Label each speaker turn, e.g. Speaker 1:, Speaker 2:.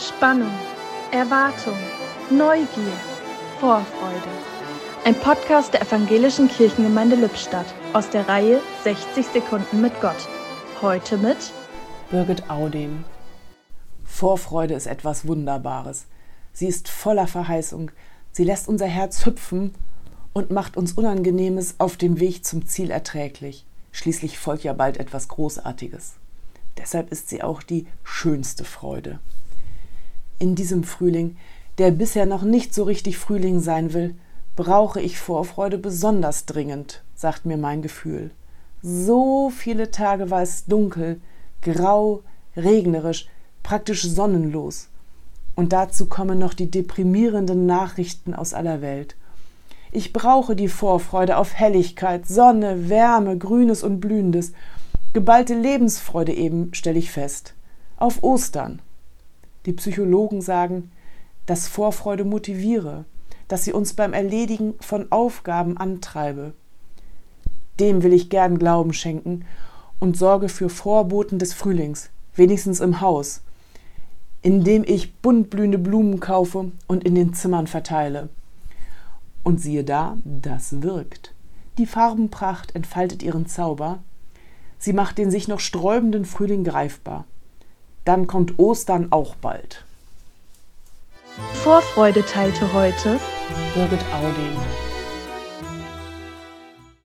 Speaker 1: Spannung, Erwartung, Neugier, Vorfreude. Ein Podcast der Evangelischen Kirchengemeinde Lippstadt aus der Reihe 60 Sekunden mit Gott. Heute mit
Speaker 2: Birgit Audem. Vorfreude ist etwas Wunderbares. Sie ist voller Verheißung. Sie lässt unser Herz hüpfen und macht uns Unangenehmes auf dem Weg zum Ziel erträglich. Schließlich folgt ja bald etwas Großartiges. Deshalb ist sie auch die schönste Freude. In diesem Frühling, der bisher noch nicht so richtig Frühling sein will, brauche ich Vorfreude besonders dringend, sagt mir mein Gefühl. So viele Tage war es dunkel, grau, regnerisch, praktisch sonnenlos. Und dazu kommen noch die deprimierenden Nachrichten aus aller Welt. Ich brauche die Vorfreude auf Helligkeit, Sonne, Wärme, Grünes und Blühendes, geballte Lebensfreude eben, stelle ich fest. Auf Ostern. Die Psychologen sagen, dass Vorfreude motiviere, dass sie uns beim Erledigen von Aufgaben antreibe. Dem will ich gern Glauben schenken und sorge für Vorboten des Frühlings, wenigstens im Haus, indem ich buntblühende Blumen kaufe und in den Zimmern verteile. Und siehe da, das wirkt. Die Farbenpracht entfaltet ihren Zauber. Sie macht den sich noch sträubenden Frühling greifbar. Dann kommt Ostern auch bald.
Speaker 1: Vorfreude teilte heute
Speaker 2: Birgit Audin.